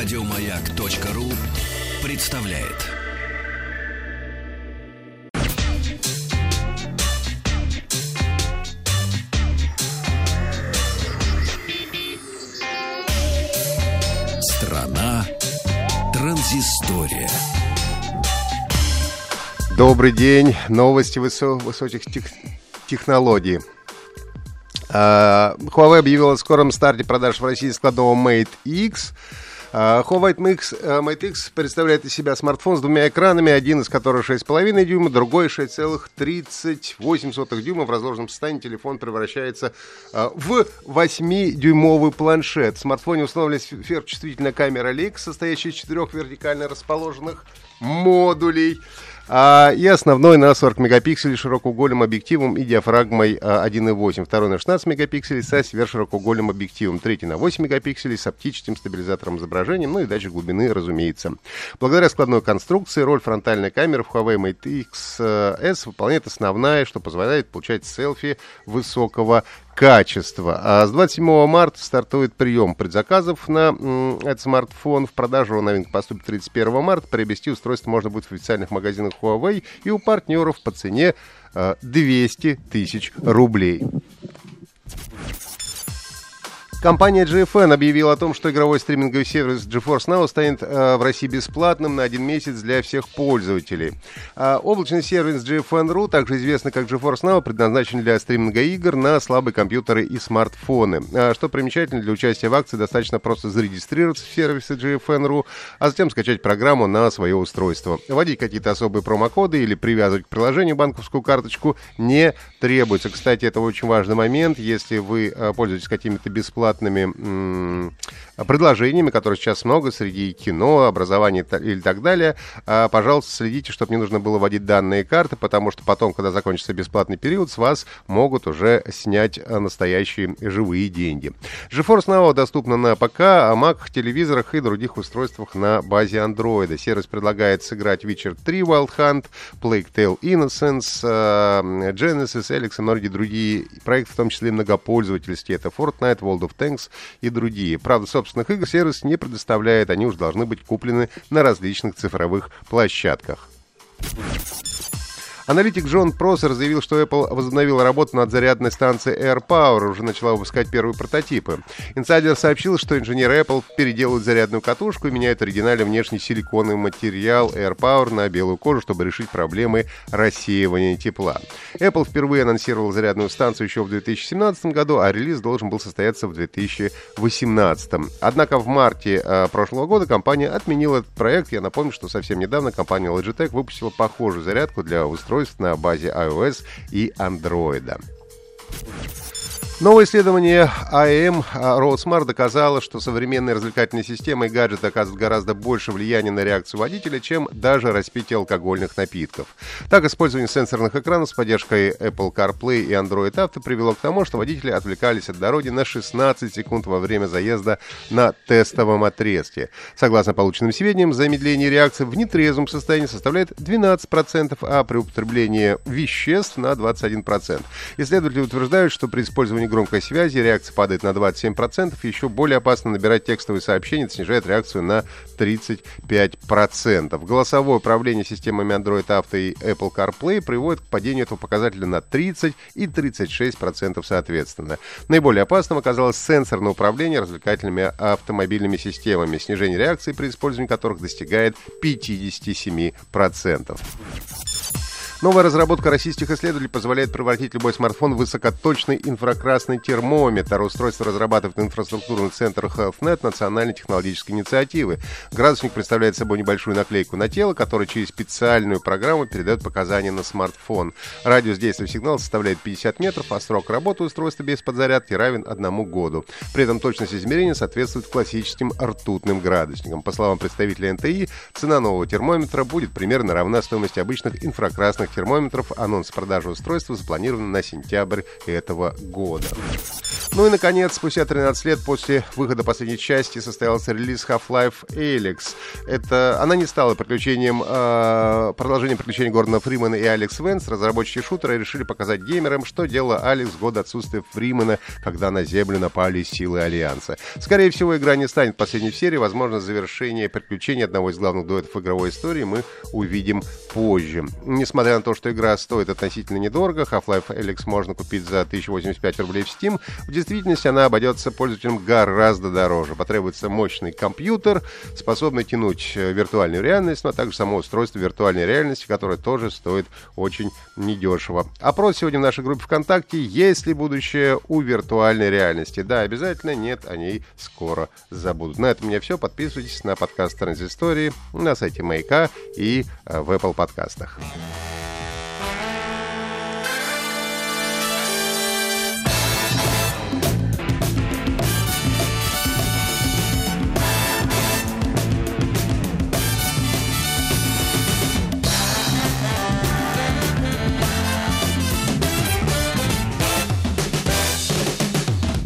Радиомаяк.ру представляет. Страна транзистория. Добрый день. Новости высо- высоких тех- технологий. А, Huawei объявила о скором старте продаж в России складного Mate X. А, Huawei Mix, э, Mate X представляет из себя смартфон с двумя экранами, один из которых 6,5 дюйма, другой 6,38 дюйма. В разложенном состоянии телефон превращается а, в 8-дюймовый планшет. В смартфоне установлена сверхчувствительная камера LX, состоящая из четырех вертикально расположенных модулей. А, и основной на 40 мегапикселей широкоугольным объективом и диафрагмой а, 1.8. Второй на 16 мегапикселей со сверхширокоугольным объективом. Третий на 8 мегапикселей с оптическим стабилизатором изображения, ну и датчик глубины, разумеется. Благодаря складной конструкции роль фронтальной камеры в Huawei Mate X S выполняет основная, что позволяет получать селфи высокого качества. А с 27 марта стартует прием предзаказов на этот смартфон. В продажу новинка поступит 31 марта. Приобрести устройство можно будет в официальных магазинах Huawei и у партнеров по цене э, 200 тысяч рублей. Компания GFN объявила о том, что игровой стриминговый сервис GeForce Now станет э, в России бесплатным на один месяц для всех пользователей. А облачный сервис GFN.ru, также известный как GeForce Now, предназначен для стриминга игр на слабые компьютеры и смартфоны. А, что примечательно, для участия в акции достаточно просто зарегистрироваться в сервисе GFN.ru, а затем скачать программу на свое устройство. Вводить какие-то особые промокоды или привязывать к приложению банковскую карточку не требуется. Кстати, это очень важный момент. Если вы э, пользуетесь какими-то бесплатными м, предложениями, которые сейчас много среди кино, образования или так далее, а, пожалуйста, следите, чтобы не нужно было вводить данные карты, потому что потом, когда закончится бесплатный период, с вас могут уже снять а, настоящие живые деньги. GeForce Now доступна на ПК, Mac, телевизорах и других устройствах на базе Android. Сервис предлагает сыграть Witcher 3 Wild Hunt, Plague Tale Innocence, а, Genesis, Alex и многие другие проекты, в том числе и многопользовательские. Это Fortnite, World of Tanks и другие. Правда, собственных игр сервис не предоставляет, они уже должны быть куплены на различных цифровых площадках. Аналитик Джон Просер заявил, что Apple возобновила работу над зарядной станцией AirPower, уже начала выпускать первые прототипы. Инсайдер сообщил, что инженеры Apple переделывают зарядную катушку и меняют оригинальный внешний силиконовый материал AirPower на белую кожу, чтобы решить проблемы рассеивания тепла. Apple впервые анонсировал зарядную станцию еще в 2017 году, а релиз должен был состояться в 2018. Однако в марте э, прошлого года компания отменила этот проект. Я напомню, что совсем недавно компания Logitech выпустила похожую зарядку для устройств на базе iOS и Android. Новое исследование АМ Roadsmart доказало, что современные развлекательные системы и гаджеты оказывают гораздо больше влияния на реакцию водителя, чем даже распитие алкогольных напитков. Так, использование сенсорных экранов с поддержкой Apple CarPlay и Android Auto привело к тому, что водители отвлекались от дороги на 16 секунд во время заезда на тестовом отрезке. Согласно полученным сведениям, замедление реакции в нетрезвом состоянии составляет 12%, а при употреблении веществ на 21%. Исследователи утверждают, что при использовании громкой связи реакция падает на 27%, еще более опасно набирать текстовые сообщения, это снижает реакцию на 35%. Голосовое управление системами Android Auto и Apple CarPlay приводит к падению этого показателя на 30 и 36% соответственно. Наиболее опасным оказалось сенсорное управление развлекательными автомобильными системами, снижение реакции при использовании которых достигает 57%. Новая разработка российских исследователей позволяет превратить любой смартфон в высокоточный инфракрасный термометр. Устройство разрабатывает инфраструктурный центр HealthNet национальной технологической инициативы. Градусник представляет собой небольшую наклейку на тело, которая через специальную программу передает показания на смартфон. Радиус действия сигнала составляет 50 метров, а срок работы устройства без подзарядки равен одному году. При этом точность измерения соответствует классическим ртутным градусникам. По словам представителя НТИ, цена нового термометра будет примерно равна стоимости обычных инфракрасных термометров. Анонс продажи устройства запланирован на сентябрь этого года. Ну и, наконец, спустя 13 лет после выхода последней части состоялся релиз Half-Life Alyx. Это, она не стала приключением, э, продолжением приключений Гордона Фримена и Алекс Венс. Разработчики шутера решили показать геймерам, что делала Алекс в год отсутствия Фримена, когда на Землю напали силы Альянса. Скорее всего, игра не станет последней в серии. Возможно, завершение приключений одного из главных дуэтов игровой истории мы увидим позже. Несмотря на то, что игра стоит относительно недорого, Half-Life Alyx можно купить за 1085 рублей в Steam, в действительности она обойдется пользователям гораздо дороже. Потребуется мощный компьютер, способный тянуть э, виртуальную реальность, но также само устройство виртуальной реальности, которое тоже стоит очень недешево. Опрос сегодня в нашей группе ВКонтакте. Есть ли будущее у виртуальной реальности? Да, обязательно. Нет, о ней скоро забудут. На этом у меня все. Подписывайтесь на подкаст Транзистории на сайте Маяка и э, в Apple подкастах.